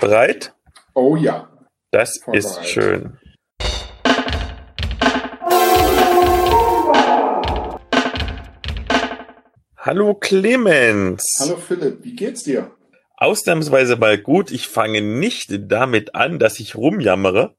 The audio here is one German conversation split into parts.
Bereit? Oh ja. Das Voll ist bereit. schön. Hallo Clemens. Hallo Philipp, wie geht's dir? Ausnahmsweise mal gut. Ich fange nicht damit an, dass ich rumjammere.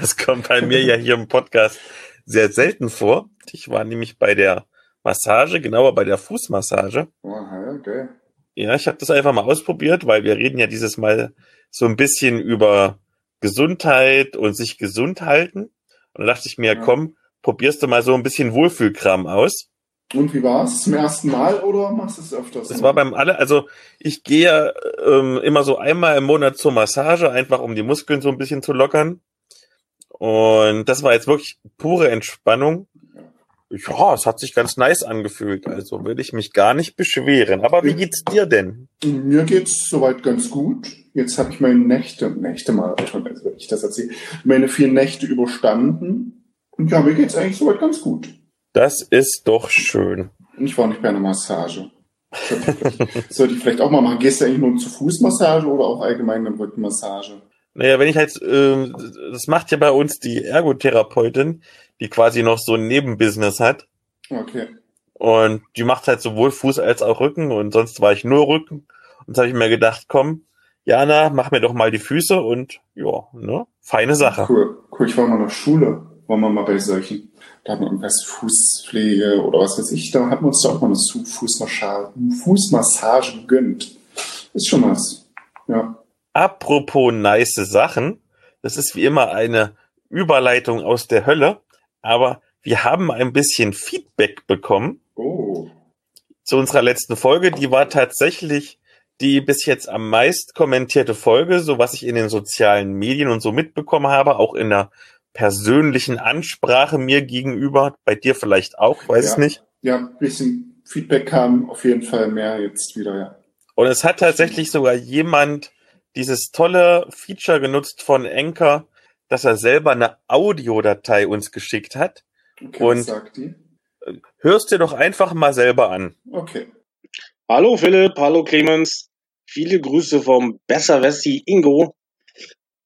Das kommt bei mir ja hier im Podcast sehr selten vor. Ich war nämlich bei der Massage, genauer bei der Fußmassage. Ja, okay. Ja, ich habe das einfach mal ausprobiert, weil wir reden ja dieses Mal so ein bisschen über Gesundheit und sich gesund halten. Und da dachte ich mir, Ja. komm, probierst du mal so ein bisschen Wohlfühlkram aus. Und wie war's? Zum ersten Mal oder machst du es öfters? Das war beim alle, also ich gehe ähm, immer so einmal im Monat zur Massage, einfach um die Muskeln so ein bisschen zu lockern. Und das war jetzt wirklich pure Entspannung. Ja, es hat sich ganz nice angefühlt, also will ich mich gar nicht beschweren. Aber wie geht's dir denn? Mir geht's soweit ganz gut. Jetzt habe ich meine Nächte, Nächte mal, also wenn ich das erzähle, meine vier Nächte überstanden. Und ja, mir geht's eigentlich soweit ganz gut. Das ist doch schön. Ich war nicht bei einer Massage. Sollte ich, vielleicht, auch mal machen. Gehst du eigentlich nur zur Fußmassage oder auch allgemein eine Rückenmassage? Naja, wenn ich halt, ähm, das macht ja bei uns die Ergotherapeutin, die quasi noch so ein Nebenbusiness hat. Okay. Und die macht halt sowohl Fuß als auch Rücken und sonst war ich nur Rücken. Und habe ich mir gedacht, komm, Jana, mach mir doch mal die Füße und ja, ne, feine Sache. Cool. Cool, ich war mal in der Schule, waren wir mal bei solchen. Da hat man irgendwas Fußpflege oder was weiß ich, da hat man uns da auch mal eine Fußmassage, Fußmassage gegönnt. Ist schon was. Ja. Apropos nice Sachen, das ist wie immer eine Überleitung aus der Hölle, aber wir haben ein bisschen Feedback bekommen Oh. zu unserer letzten Folge. Die war tatsächlich die bis jetzt am meist kommentierte Folge, so was ich in den sozialen Medien und so mitbekommen habe, auch in der persönlichen Ansprache mir gegenüber, bei dir vielleicht auch, weiß Ja. nicht. Ja, ein bisschen Feedback kam auf jeden Fall mehr jetzt wieder, ja. Und es hat tatsächlich sogar jemand dieses tolle Feature genutzt von Anchor, dass er selber eine Audiodatei uns geschickt hat. Okay, Und- sagt die? Hörst dir doch einfach mal selber an. Okay. Hallo Philipp, hallo Clemens. Viele Grüße vom Besser Wessi Ingo.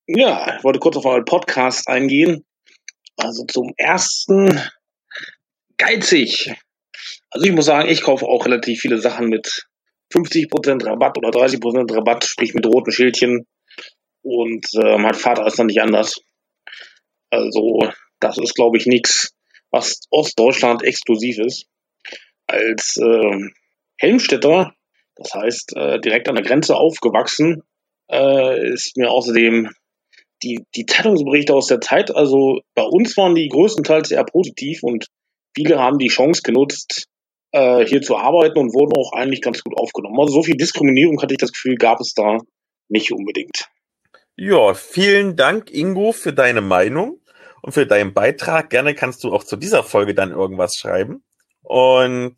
Ja, ich wollte kurz auf euren Podcast eingehen. Also zum ersten geizig. Also ich muss sagen, ich kaufe auch relativ viele Sachen mit 50% Rabatt oder 30% Rabatt, sprich mit roten Schildchen. Und äh, mein Vater ist dann nicht anders. Also das ist, glaube ich, nichts, was Ostdeutschland exklusiv ist. Als ähm, Helmstädter, das heißt äh, direkt an der Grenze aufgewachsen, äh, ist mir außerdem die, die Zeitungsberichte aus der Zeit, also bei uns waren die größtenteils eher positiv und viele haben die Chance genutzt, äh, hier zu arbeiten und wurden auch eigentlich ganz gut aufgenommen. Also so viel Diskriminierung hatte ich das Gefühl, gab es da nicht unbedingt. Ja, vielen Dank, Ingo, für deine Meinung und für deinen Beitrag. Gerne kannst du auch zu dieser Folge dann irgendwas schreiben. Und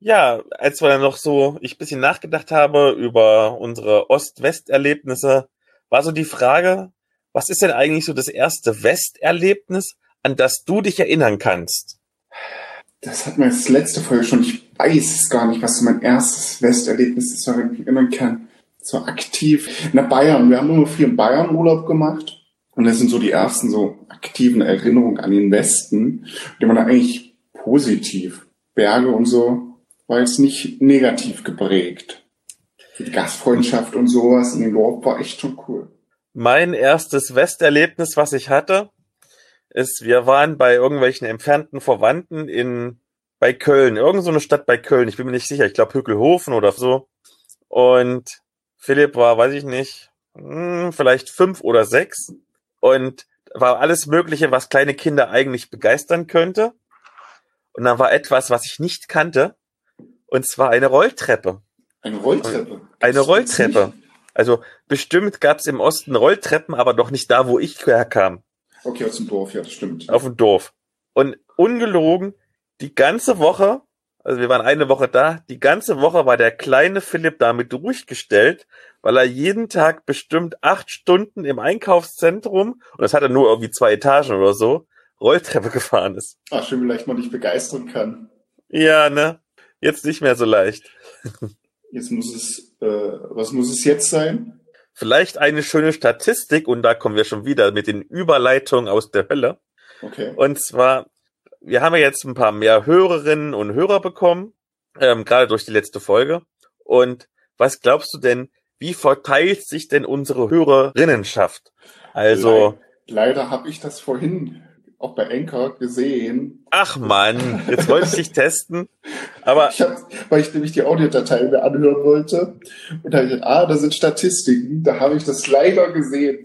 ja, als wir dann noch so, ich bisschen nachgedacht habe über unsere Ost-West-Erlebnisse, war so die Frage, was ist denn eigentlich so das erste West-Erlebnis, an das du dich erinnern kannst? Das hat man jetzt letzte Folge schon. Ich weiß gar nicht, was so mein erstes Westerlebnis ist, mich erinnern kann. So aktiv. In der Bayern. Wir haben immer viel in Bayern Urlaub gemacht. Und das sind so die ersten so aktiven Erinnerungen an den Westen. Die waren eigentlich positiv. Berge und so war jetzt nicht negativ geprägt. Die Gastfreundschaft und sowas in dem Dorf war echt schon cool. Mein erstes Westerlebnis, was ich hatte, ist, wir waren bei irgendwelchen entfernten Verwandten in bei Köln, irgend so eine Stadt bei Köln, ich bin mir nicht sicher, ich glaube Hückelhofen oder so. Und Philipp war, weiß ich nicht, hm, vielleicht fünf oder sechs und war alles Mögliche, was kleine Kinder eigentlich begeistern könnte. Und dann war etwas, was ich nicht kannte, und zwar eine Rolltreppe. Eine Rolltreppe. Eine Rolltreppe. Also bestimmt gab es im Osten Rolltreppen, aber doch nicht da, wo ich herkam, Okay, aus dem Dorf, ja, das stimmt. auf dem Dorf. Und ungelogen, die ganze Woche, also wir waren eine Woche da, die ganze Woche war der kleine Philipp damit durchgestellt, weil er jeden Tag bestimmt acht Stunden im Einkaufszentrum, und das hat er nur irgendwie zwei Etagen oder so, Rolltreppe gefahren ist. Ach, schön, vielleicht man dich begeistern kann. Ja, ne? Jetzt nicht mehr so leicht. Jetzt muss es, äh, was muss es jetzt sein? vielleicht eine schöne Statistik und da kommen wir schon wieder mit den Überleitungen aus der Hölle. Okay. Und zwar, wir haben ja jetzt ein paar mehr Hörerinnen und Hörer bekommen, ähm, gerade durch die letzte Folge. Und was glaubst du denn, wie verteilt sich denn unsere Hörerinnenschaft? Also. Le leider habe ich das vorhin auch bei Anchor gesehen. Ach man, jetzt wollte ich dich testen. Aber ich hab, weil ich nämlich die Audiodatei mir anhören wollte und da habe ich gedacht, ah, da sind Statistiken. Da habe ich das leider gesehen.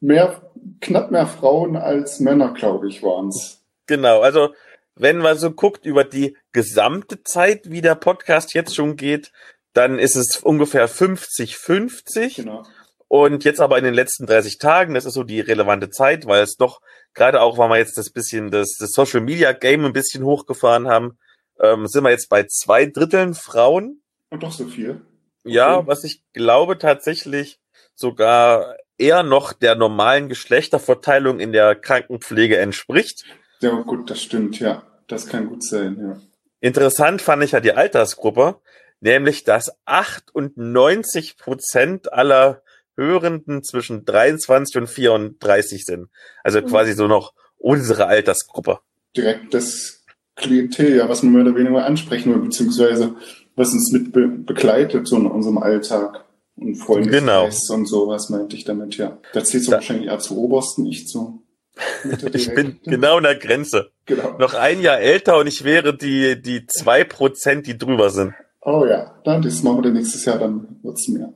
Mehr, knapp mehr Frauen als Männer, glaube ich, waren es. Genau, also wenn man so guckt über die gesamte Zeit, wie der Podcast jetzt schon geht, dann ist es ungefähr 50-50. Genau. Und jetzt aber in den letzten 30 Tagen, das ist so die relevante Zeit, weil es doch, gerade auch, weil wir jetzt das bisschen das, das Social Media Game ein bisschen hochgefahren haben, ähm, sind wir jetzt bei zwei Dritteln Frauen. Und doch so viel. Ja, Okay. was ich glaube tatsächlich sogar eher noch der normalen Geschlechterverteilung in der Krankenpflege entspricht. Ja, gut, das stimmt, ja. Das kann gut sein, ja. Interessant fand ich ja die Altersgruppe, nämlich dass 98 Prozent aller Hörenden zwischen 23 und 34 sind. Also Mhm. quasi so noch unsere Altersgruppe. Direkt das Klientel, ja, was man mehr oder weniger ansprechen will, beziehungsweise was uns mit be begleitet, so in unserem Alltag. Und Freundeskreis und sowas meinte ich damit, ja. Da zählt so Da- wahrscheinlich eher zu Obersten, nicht zu Mitte Ich bin genau an der Grenze. Genau. Noch ein Jahr älter und ich wäre die, die zwei Prozent, die drüber sind. Oh ja, dann das machen wir dann nächstes Jahr, dann wird's mehr.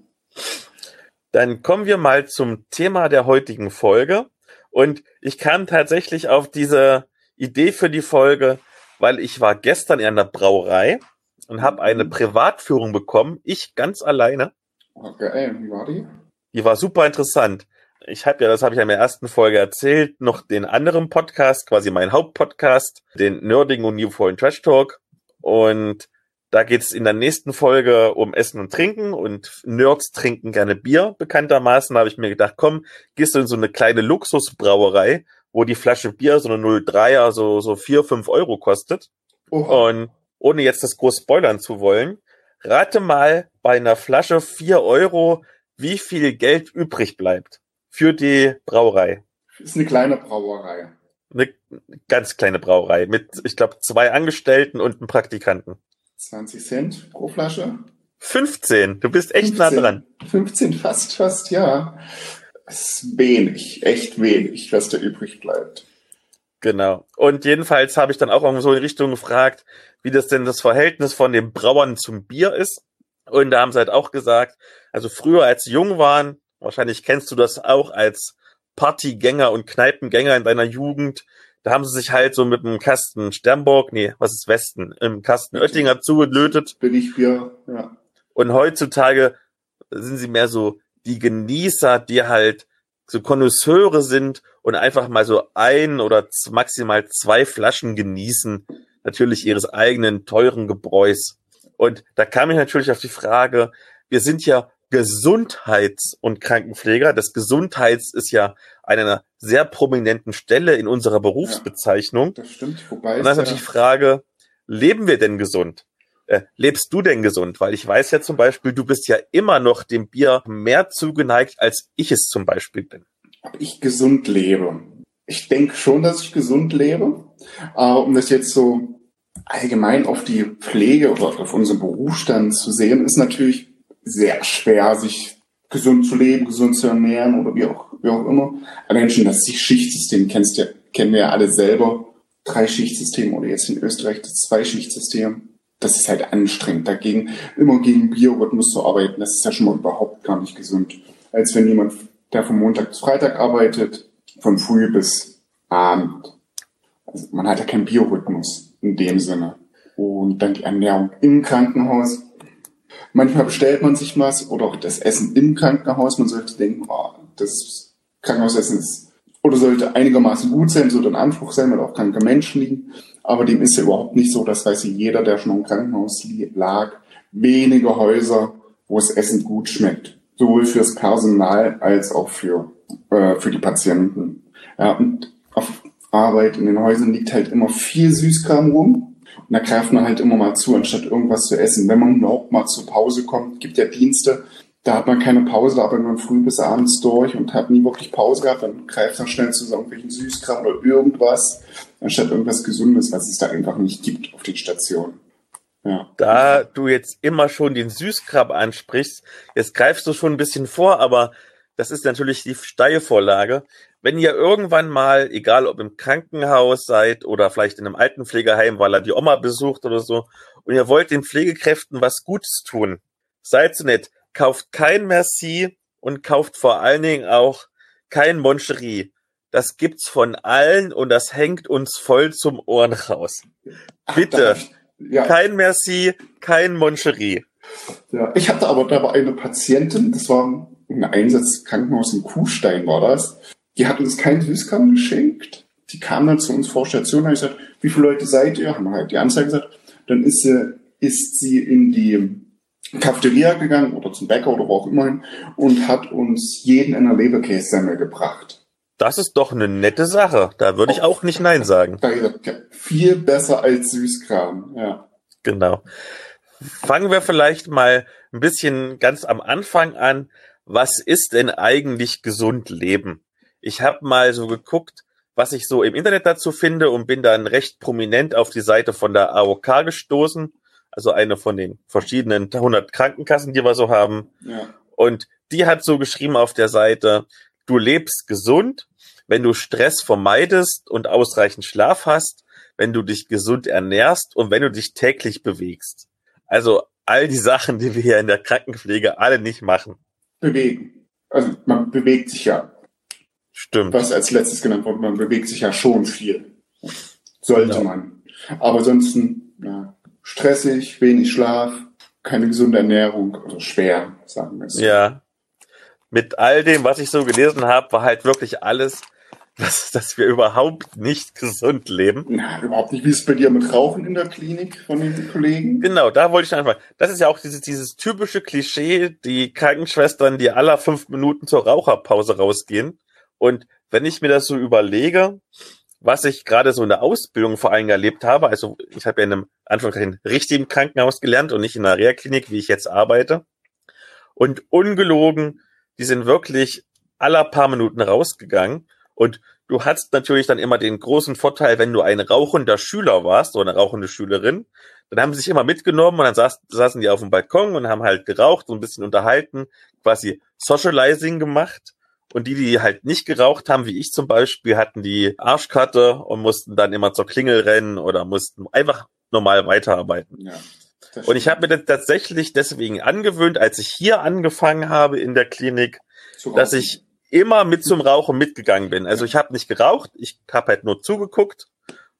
Dann kommen wir mal zum Thema der heutigen Folge. Und ich kam tatsächlich auf diese Idee für die Folge, weil ich war gestern in einer Brauerei und habe eine Privatführung bekommen. Ich ganz alleine. Oh, geil, wie war die? Die war super interessant. Ich habe ja, das habe ich ja in der ersten Folge erzählt, noch den anderen Podcast, quasi mein Hauptpodcast, den Nerdigen und Newforeign Trash Talk. Und da geht's in der nächsten Folge um Essen und Trinken und Nerds trinken gerne Bier. Bekanntermaßen habe ich mir gedacht, komm, gehst du in so eine kleine Luxusbrauerei, wo die Flasche Bier, so eine 03er, so, so vier fünf Euro kostet. Oh, Und ohne jetzt das groß spoilern zu wollen, rate mal bei einer Flasche vier Euro, wie viel Geld übrig bleibt für die Brauerei. ist eine kleine Brauerei. Eine ganz kleine Brauerei mit, ich glaube, zwei Angestellten und einem Praktikanten. 20 Cent pro Flasche. 15, du bist echt nah 15. dran. 15, fast, fast, ja. Das ist wenig, echt wenig, was da übrig bleibt. Genau. Und jedenfalls habe ich dann auch irgendwo so in Richtung gefragt, wie das denn das Verhältnis von den Brauern zum Bier ist. Und da haben sie halt auch gesagt, also früher als sie jung waren, wahrscheinlich kennst du das auch als Partygänger und Kneipengänger in deiner Jugend, da haben sie sich halt so mit einem Kasten Sternburg, nee, was ist Westen, im Kasten Oettinger zugelötet. Billigbier, ja. Und heutzutage sind sie mehr so die Genießer, die halt so Konnoisseure sind und einfach mal so ein oder maximal zwei Flaschen genießen, natürlich ihres eigenen teuren Gebräus. Und da kam ich natürlich auf die Frage, wir sind ja Gesundheits- und Krankenpfleger. Das Gesundheits ist ja an einer sehr prominenten Stelle in unserer Berufsbezeichnung. Das stimmt. Wobei Und dann ist natürlich die Frage, leben wir denn gesund? Äh, lebst du denn gesund? Weil ich weiß ja zum Beispiel, du bist ja immer noch dem Bier mehr zugeneigt, als ich es zum Beispiel bin. ob ich gesund lebe. Ich denke schon, dass ich gesund lebe. Aber um das jetzt so allgemein auf die Pflege oder auf unseren Berufsstand zu sehen, ist natürlich sehr schwer, sich gesund zu leben, gesund zu ernähren oder wie auch, wie auch immer. Allein schon das Schichtsystem kennst ja, kennen wir ja alle selber. Drei Schichtsystem oder jetzt in Österreich das Zwei-Schichtsystem. Das ist halt anstrengend. Dagegen immer gegen Biorhythmus zu arbeiten, das ist ja schon mal überhaupt gar nicht gesund. Als wenn jemand, der von Montag bis Freitag arbeitet, von früh bis Abend. Also man hat ja keinen Biorhythmus in dem Sinne. Und dann die Ernährung im Krankenhaus. Manchmal bestellt man sich was oder auch das Essen im Krankenhaus. Man sollte denken, oh, das Krankenhausessen ist oder sollte einigermaßen gut sein, sollte ein Anspruch sein, weil auch kranke Menschen liegen. Aber dem ist ja überhaupt nicht so. Das weiß jeder, der schon im Krankenhaus lag. Wenige Häuser, wo das Essen gut schmeckt. Sowohl fürs Personal als auch für, äh, für die Patienten. Ja, und auf Arbeit in den Häusern liegt halt immer viel Süßkram rum. Und da greift man halt immer mal zu, anstatt irgendwas zu essen. Wenn man überhaupt mal zur Pause kommt, gibt ja Dienste, da hat man keine Pause, da arbeitet man früh bis abends durch und hat nie wirklich Pause gehabt. Dann greift man schnell zu irgendwelchen Süßkram oder irgendwas, anstatt irgendwas Gesundes, was es da einfach nicht gibt auf den Stationen. Ja. Da du jetzt immer schon den Süßkrab ansprichst, jetzt greifst du schon ein bisschen vor, aber das ist natürlich die Steilvorlage. Wenn ihr irgendwann mal, egal ob im Krankenhaus seid oder vielleicht in einem Altenpflegeheim, weil er die Oma besucht oder so, und ihr wollt den Pflegekräften was Gutes tun, seid so nett, kauft kein Merci und kauft vor allen Dingen auch kein Moncherie. Das gibt's von allen und das hängt uns voll zum Ohren raus. Bitte. Ach, ja. Kein Merci, kein Moncherie. Ja, ich hatte aber, da war eine Patientin, das war ein Einsatz Krankenhaus in Kuhstein war das. Die hat uns keinen Süßkram geschenkt. Die kam dann zu uns vor Station und hat gesagt, wie viele Leute seid ihr? Haben halt die Anzeige gesagt. Dann ist sie, ist sie in die Cafeteria gegangen oder zum Bäcker oder wo auch immer hin und hat uns jeden einer Leberkässemmel gebracht. Das ist doch eine nette Sache. Da würde ich auch nicht Nein sagen. Ja, viel besser als Süßkram, ja. Genau. Fangen wir vielleicht mal ein bisschen ganz am Anfang an. Was ist denn eigentlich gesund leben? Ich habe mal so geguckt, was ich so im Internet dazu finde und bin dann recht prominent auf die Seite von der AOK gestoßen, also eine von den verschiedenen 100 Krankenkassen, die wir so haben. Ja. Und die hat so geschrieben auf der Seite, du lebst gesund, wenn du Stress vermeidest und ausreichend Schlaf hast, wenn du dich gesund ernährst und wenn du dich täglich bewegst. Also all die Sachen, die wir hier in der Krankenpflege alle nicht machen. Bewegen. Also man bewegt sich ja. Stimmt. Was als letztes genannt wurde, man bewegt sich ja schon viel. Sollte ja. man. Aber ansonsten, ja, stressig, wenig Schlaf, keine gesunde Ernährung, also schwer, sagen wir es. Ja, mit all dem, was ich so gelesen habe, war halt wirklich alles, dass, dass wir überhaupt nicht gesund leben. Na, überhaupt nicht. Wie ist es bei dir mit Rauchen in der Klinik von den Kollegen? Genau, da wollte ich anfangen. Das ist ja auch dieses, dieses typische Klischee, die Krankenschwestern, die aller fünf Minuten zur Raucherpause rausgehen. Und wenn ich mir das so überlege, was ich gerade so in der Ausbildung vor allem erlebt habe, also ich habe ja in einem Anführungszeichen richtigen Krankenhaus gelernt und nicht in einer Reha-Klinik, wie ich jetzt arbeite. Und ungelogen, die sind wirklich aller paar Minuten rausgegangen. Und du hattest natürlich dann immer den großen Vorteil, wenn du ein rauchender Schüler warst oder eine rauchende Schülerin, dann haben sie sich immer mitgenommen und dann saß, saßen die auf dem Balkon und haben halt geraucht, so ein bisschen unterhalten, quasi Socializing gemacht. Und die, die halt nicht geraucht haben, wie ich zum Beispiel, hatten die Arschkarte und mussten dann immer zur Klingel rennen oder mussten einfach normal weiterarbeiten. Ja. Und ich habe mir das tatsächlich deswegen angewöhnt, als ich hier angefangen habe in der Klinik, dass ich immer mit zum Rauchen mitgegangen bin. Also ich habe nicht geraucht, ich habe halt nur zugeguckt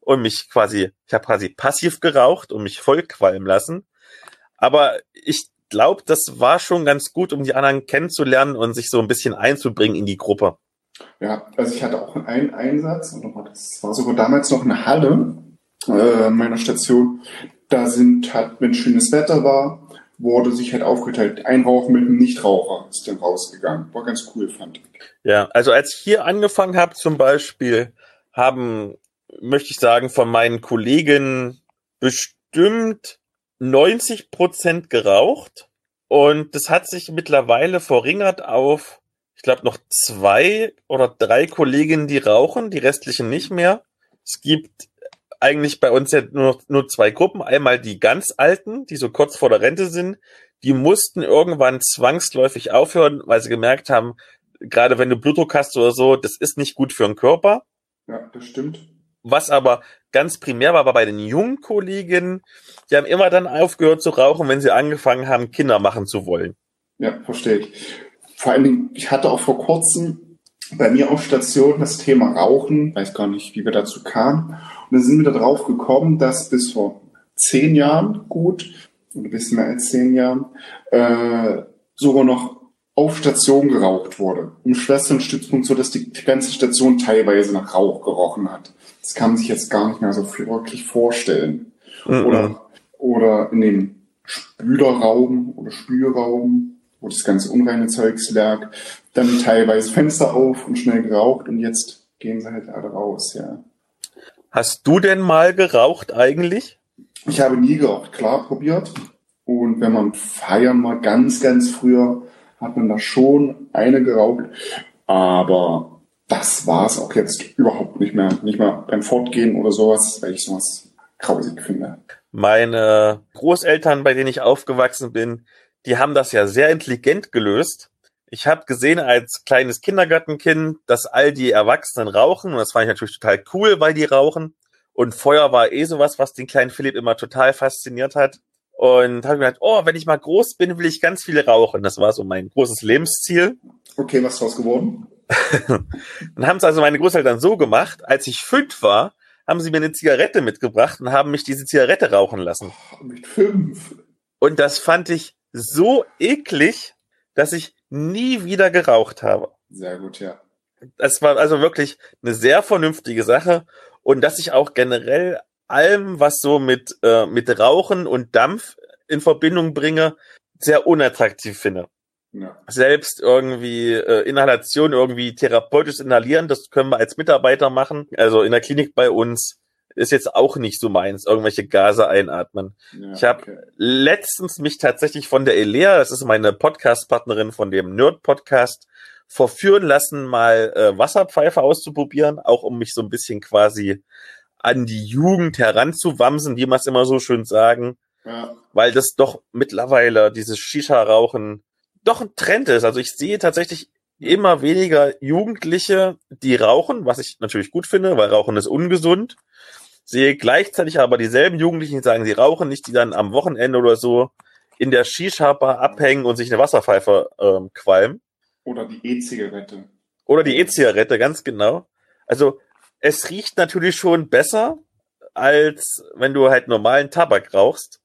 und mich quasi, ich habe quasi passiv geraucht und mich voll qualmen lassen. Aber ich glaube, das war schon ganz gut, um die anderen kennenzulernen und sich so ein bisschen einzubringen in die Gruppe. Ja, also ich hatte auch einen Einsatz, das war sogar damals noch eine Halle äh, meiner Station, da sind halt, wenn schönes Wetter war, wurde sich halt aufgeteilt. Ein Rauch mit einem Nichtraucher ist dann rausgegangen. War ganz cool, fand ich. Ja, also als ich hier angefangen habe zum Beispiel, haben, möchte ich sagen, von meinen Kollegen bestimmt 90 Prozent geraucht. Und das hat sich mittlerweile verringert auf, ich glaube, noch zwei oder drei Kolleginnen, die rauchen, die restlichen nicht mehr. Es gibt eigentlich bei uns ja nur, nur zwei Gruppen. Einmal die ganz Alten, die so kurz vor der Rente sind. Die mussten irgendwann zwangsläufig aufhören, weil sie gemerkt haben, gerade wenn du Blutdruck hast oder so, das ist nicht gut für den Körper. Ja, das stimmt. Was aber ganz primär war, war bei den jungen Kolleginnen, die haben immer dann aufgehört zu rauchen, wenn sie angefangen haben, Kinder machen zu wollen. Ja, verstehe ich. Vor allen Dingen, ich hatte auch vor kurzem bei mir auf Station das Thema Rauchen, weiß gar nicht, wie wir dazu kamen. Und dann sind wir darauf gekommen, dass bis vor zehn Jahren gut, ein bisschen mehr als zehn Jahren, äh, sogar noch auf Station geraucht wurde. Im Schwesternstützpunkt so, dass die ganze Station teilweise nach Rauch gerochen hat. Das kann man sich jetzt gar nicht mehr so wirklich vorstellen. Mhm. Oder, oder in dem Spülerraum oder Spülraum, wo das ganze unreine Zeugs lag, dann teilweise Fenster auf und schnell geraucht und jetzt gehen sie halt alle raus, ja. Hast du denn mal geraucht eigentlich? Ich habe nie geraucht, klar probiert. Und wenn man feiern mal ganz, ganz früher, hat man da schon eine geraucht. Aber das war es auch jetzt überhaupt nicht mehr. Nicht mal beim Fortgehen oder sowas, weil ich sowas grausig finde. Meine Großeltern, bei denen ich aufgewachsen bin, die haben das ja sehr intelligent gelöst. Ich habe gesehen als kleines Kindergartenkind, dass all die Erwachsenen rauchen und das fand ich natürlich total cool, weil die rauchen. Und Feuer war eh sowas, was den kleinen Philipp immer total fasziniert hat. Und habe mir gedacht, oh, wenn ich mal groß bin, will ich ganz viele rauchen. Das war so mein großes Lebensziel. Okay, was ist draus geworden? Dann haben es also meine Großeltern so gemacht, als ich fünf war, haben sie mir eine Zigarette mitgebracht und haben mich diese Zigarette rauchen lassen. Oh, mit fünf. Und das fand ich so eklig, dass ich nie wieder geraucht habe. Sehr gut, ja. Das war also wirklich eine sehr vernünftige Sache und dass ich auch generell allem, was so mit, äh, mit Rauchen und Dampf in Verbindung bringe, sehr unattraktiv finde. Ja. Selbst irgendwie äh, Inhalation, irgendwie therapeutisch inhalieren, das können wir als Mitarbeiter machen. Also in der Klinik bei uns ist jetzt auch nicht so meins, irgendwelche Gase einatmen. Ja, ich habe okay. letztens mich tatsächlich von der Elea, das ist meine Podcast-Partnerin von dem Nerd-Podcast, verführen lassen, mal äh, Wasserpfeife auszuprobieren, auch um mich so ein bisschen quasi an die Jugend heranzuwamsen, wie man es immer so schön sagen. Ja. Weil das doch mittlerweile dieses Shisha-Rauchen doch ein Trend ist. Also ich sehe tatsächlich immer weniger Jugendliche, die rauchen, was ich natürlich gut finde, weil Rauchen ist ungesund. Sehe gleichzeitig aber dieselben Jugendlichen, die sagen, sie rauchen nicht, die dann am Wochenende oder so in der Shisha-Bar abhängen und sich eine Wasserpfeife ähm, qualmen. Oder die E-Zigarette. Oder die E-Zigarette, ganz genau. Also es riecht natürlich schon besser, als wenn du halt normalen Tabak rauchst.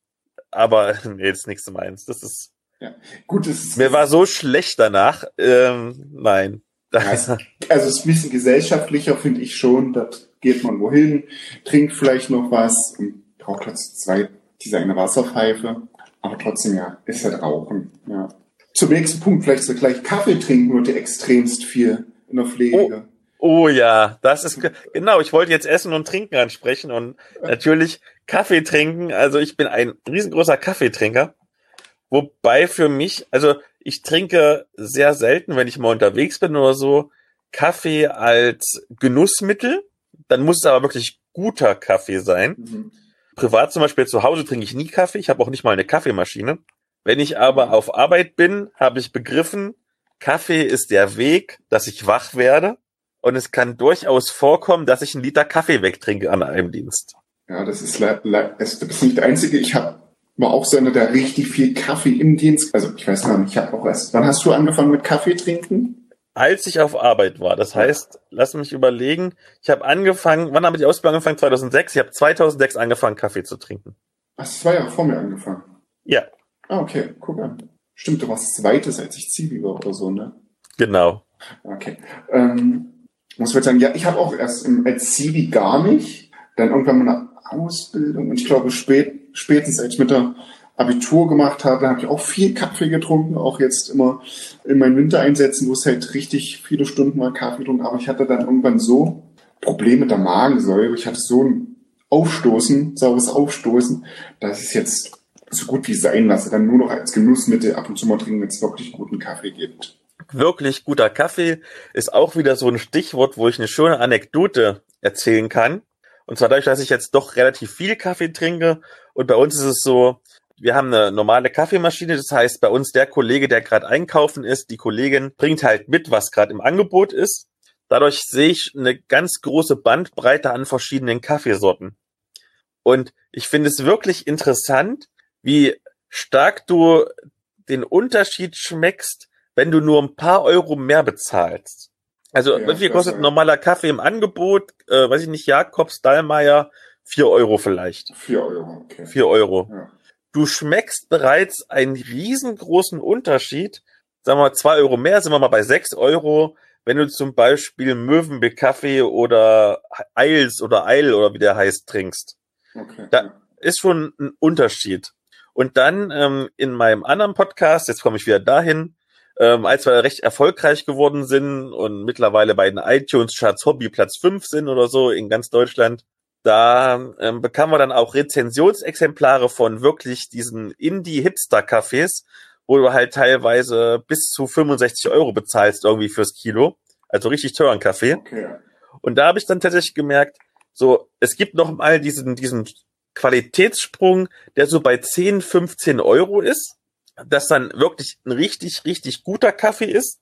Aber nee, ist nichts meins. Das ist ja. Gut, es Mir war so schlecht danach. Ähm, nein. Ja, also es ist ein bisschen gesellschaftlicher, finde ich schon. Da geht man wohin, trinkt vielleicht noch was und braucht trotzdem zwei, diese eine Wasserpfeife. Aber trotzdem, ja, ist halt Rauchen. Ja. Zum nächsten Punkt, vielleicht so gleich Kaffee trinken würde extremst viel in der Pflege. Oh, oh ja, das ist genau. Ich wollte jetzt Essen und Trinken ansprechen und natürlich Kaffee trinken. Also ich bin ein riesengroßer Kaffeetrinker. Wobei für mich, also ich trinke sehr selten, wenn ich mal unterwegs bin oder so, Kaffee als Genussmittel. Dann muss es aber wirklich guter Kaffee sein. Mhm. Privat zum Beispiel zu Hause trinke ich nie Kaffee. Ich habe auch nicht mal eine Kaffeemaschine. Wenn ich aber mhm. auf Arbeit bin, habe ich begriffen, Kaffee ist der Weg, dass ich wach werde. Und es kann durchaus vorkommen, dass ich einen Liter Kaffee wegtrinke an einem Dienst. Ja, das ist, das ist nicht der einzige. Ich habe war auch so einer, der richtig viel Kaffee im Dienst. Also ich weiß gar nicht, ich habe auch erst. Wann hast du angefangen mit Kaffee trinken? Als ich auf Arbeit war. Das heißt, lass mich überlegen. Ich habe angefangen, wann habe ich die Ausbildung angefangen? 2006. Ich habe 2006 angefangen, Kaffee zu trinken. Hast zwei Jahre vor mir angefangen? Ja. Ah, okay, guck an. Stimmt, du warst zweites, als ich Zivi war oder so, ne? Genau. Okay. Ähm, muss ich sagen, ja, ich habe auch erst als Zivi gar nicht, dann irgendwann mal eine Ausbildung und ich glaube spät spätestens als ich mit der Abitur gemacht habe, habe ich auch viel Kaffee getrunken, auch jetzt immer in meinen Wintereinsätzen, wo es halt richtig viele Stunden mal Kaffee getrunken, aber ich hatte dann irgendwann so Probleme mit der Magensäure, ich hatte so ein Aufstoßen, saures Aufstoßen, dass es jetzt so gut wie sein lasse, dann nur noch als Genussmittel ab und zu mal trinken, wenn es wirklich guten Kaffee gibt. Wirklich guter Kaffee ist auch wieder so ein Stichwort, wo ich eine schöne Anekdote erzählen kann. Und zwar dadurch, dass ich jetzt doch relativ viel Kaffee trinke. Und bei uns ist es so, wir haben eine normale Kaffeemaschine. Das heißt, bei uns der Kollege, der gerade einkaufen ist, die Kollegin bringt halt mit, was gerade im Angebot ist. Dadurch sehe ich eine ganz große Bandbreite an verschiedenen Kaffeesorten. Und ich finde es wirklich interessant, wie stark du den Unterschied schmeckst, wenn du nur ein paar Euro mehr bezahlst. Also, ja, wie viel kostet ein normaler Kaffee im Angebot? Äh, weiß ich nicht, Jakobs, Dallmayr, vier Euro vielleicht. Vier Euro, okay. Vier Euro. Ja. Du schmeckst bereits einen riesengroßen Unterschied. Sagen wir mal, zwei Euro mehr, sind wir mal bei sechs Euro. Wenn du zum Beispiel Möwenbeck Kaffee oder Eils oder Eil oder wie der heißt trinkst. Okay. Da ist schon ein Unterschied. Und dann ähm, in meinem anderen Podcast, jetzt komme ich wieder dahin, ähm, als wir recht erfolgreich geworden sind und mittlerweile bei den iTunes-Charts Hobby Platz 5 sind oder so in ganz Deutschland, da ähm, bekamen wir dann auch Rezensionsexemplare von wirklich diesen Indie-Hipster-Cafés, wo du halt teilweise bis zu 65 Euro bezahlst irgendwie fürs Kilo. Also richtig teuren Kaffee. Okay. Und da habe ich dann tatsächlich gemerkt, so, es gibt noch mal diesen, diesen Qualitätssprung, der so bei 10, 15 Euro ist, dass dann wirklich ein richtig, richtig guter Kaffee ist.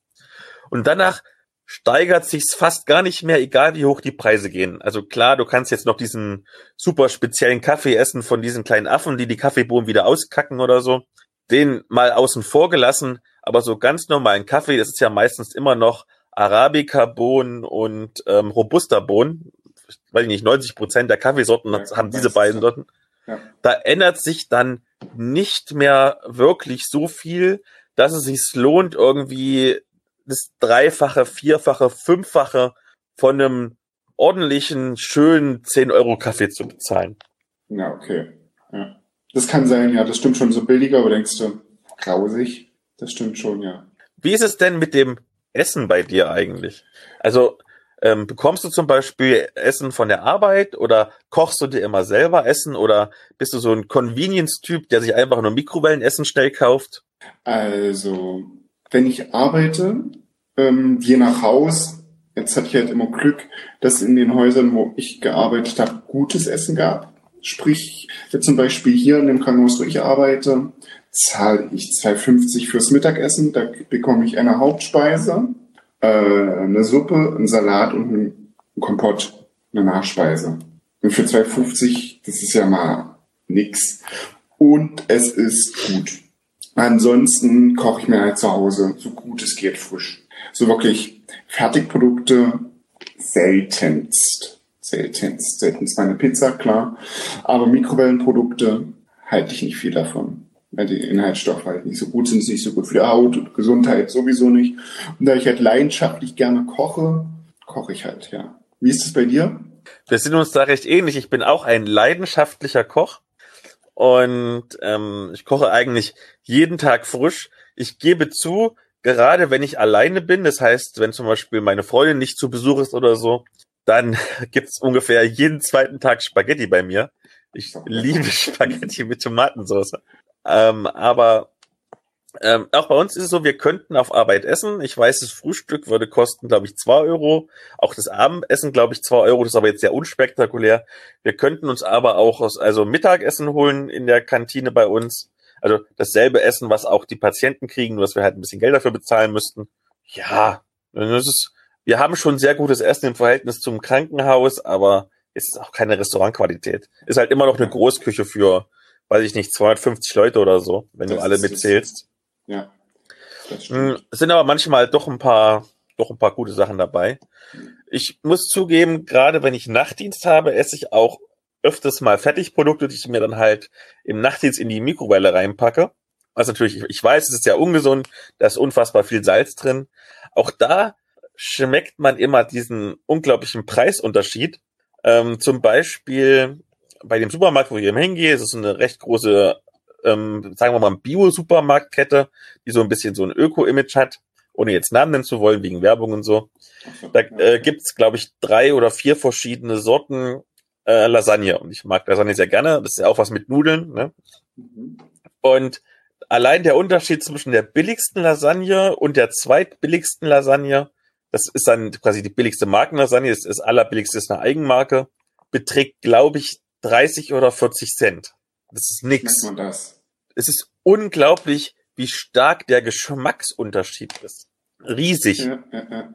Und danach steigert sich's fast gar nicht mehr, egal wie hoch die Preise gehen. Also klar, du kannst jetzt noch diesen super speziellen Kaffee essen von diesen kleinen Affen, die die Kaffeebohnen wieder auskacken oder so. Den mal außen vor gelassen, aber so ganz normalen Kaffee, das ist ja meistens immer noch Arabica-Bohnen und ähm, Robusta-Bohnen. Weiß ich nicht, 90 Prozent der Kaffeesorten Ja, haben diese das- beiden Sorten. Ja. Da ändert sich dann nicht mehr wirklich so viel, dass es sich lohnt, irgendwie das Dreifache, Vierfache, Fünffache von einem ordentlichen, schönen 10-Euro-Kaffee zu bezahlen. Ja, okay. Ja. Das kann sein, ja, das stimmt schon. So billiger, aber denkst du, grausig? Das stimmt schon, ja. Wie ist es denn mit dem Essen bei dir eigentlich? Also ähm, bekommst du zum Beispiel Essen von der Arbeit oder kochst du dir immer selber Essen oder bist du so ein Convenience-Typ, der sich einfach nur Mikrowellenessen schnell kauft? Also, wenn ich arbeite, ähm, je nach Haus, jetzt hatte ich halt immer Glück, dass in den Häusern, wo ich gearbeitet habe, gutes Essen gab. Sprich, jetzt zum Beispiel hier in dem Krankenhaus, wo ich arbeite, zahle ich 2,50 fürs Mittagessen. Da bekomme ich eine Hauptspeise, äh, eine Suppe, einen Salat und einen Kompott, eine Nachspeise. Und für 2,50, das ist ja mal nix. Und es ist gut. Ansonsten koche ich mir halt zu Hause, so gut es geht, frisch. So wirklich Fertigprodukte seltenst. Seltenst. Seltenst meine Pizza, klar. Aber Mikrowellenprodukte halte ich nicht viel davon. Weil die Inhaltsstoffe halt nicht so gut sind, ist nicht so gut für die Haut und Gesundheit sowieso nicht. Und da ich halt leidenschaftlich gerne koche, koche ich halt, ja. Wie ist es bei dir? Wir sind uns da recht ähnlich. Ich bin auch ein leidenschaftlicher Koch und ähm, ich koche eigentlich jeden Tag frisch. Ich gebe zu, gerade wenn ich alleine bin, das heißt, wenn zum Beispiel meine Freundin nicht zu Besuch ist oder so, dann gibt's ungefähr jeden zweiten Tag Spaghetti bei mir. Ich liebe Spaghetti mit Tomatensauce. Ähm, aber ähm, auch bei uns ist es so, wir könnten auf Arbeit essen. Ich weiß, das Frühstück würde kosten, glaube ich, zwei Euro. Auch das Abendessen, glaube ich, zwei Euro. Das ist aber jetzt sehr unspektakulär. Wir könnten uns aber auch aus, also Mittagessen holen in der Kantine bei uns. Also dasselbe Essen, was auch die Patienten kriegen, nur dass wir halt ein bisschen Geld dafür bezahlen müssten. Ja, das ist, wir haben schon sehr gutes Essen im Verhältnis zum Krankenhaus, aber es ist auch keine Restaurantqualität. Ist halt immer noch eine Großküche für, weiß ich nicht, 250 Leute oder so, wenn du Das alle ist- mitzählst. Ja. Mm. Es sind aber manchmal doch ein paar, doch ein paar gute Sachen dabei. Ich muss zugeben, gerade wenn ich Nachtdienst habe, esse ich auch öfters mal Fertigprodukte, die ich mir dann halt im Nachtdienst in die Mikrowelle reinpacke. Was natürlich, ich- ich weiß, es ist ja ungesund, da ist unfassbar viel Salz drin. Auch da schmeckt man immer diesen unglaublichen Preisunterschied. Ähm, zum Beispiel bei dem Supermarkt, wo ich eben hingehe, ist es eine recht große, ähm, sagen wir mal, Bio-Supermarktkette, die so ein bisschen so ein Öko-Image hat, ohne jetzt Namen nennen zu wollen, wegen Werbung und so. Da äh, gibt's, glaube ich, drei oder vier verschiedene Sorten äh, Lasagne. Und ich mag Lasagne sehr gerne. Das ist ja auch was mit Nudeln. Ne? Mhm. Und allein der Unterschied zwischen der billigsten Lasagne und der zweitbilligsten Lasagne, das ist dann quasi die billigste Markenlasagne, das ist allerbilligste, ist eine Eigenmarke, beträgt, glaube ich, 30 oder 40 Cent. Das ist Merkt nix. man das? Es ist unglaublich, wie stark der Geschmacksunterschied ist. Riesig. Ja, ja, ja.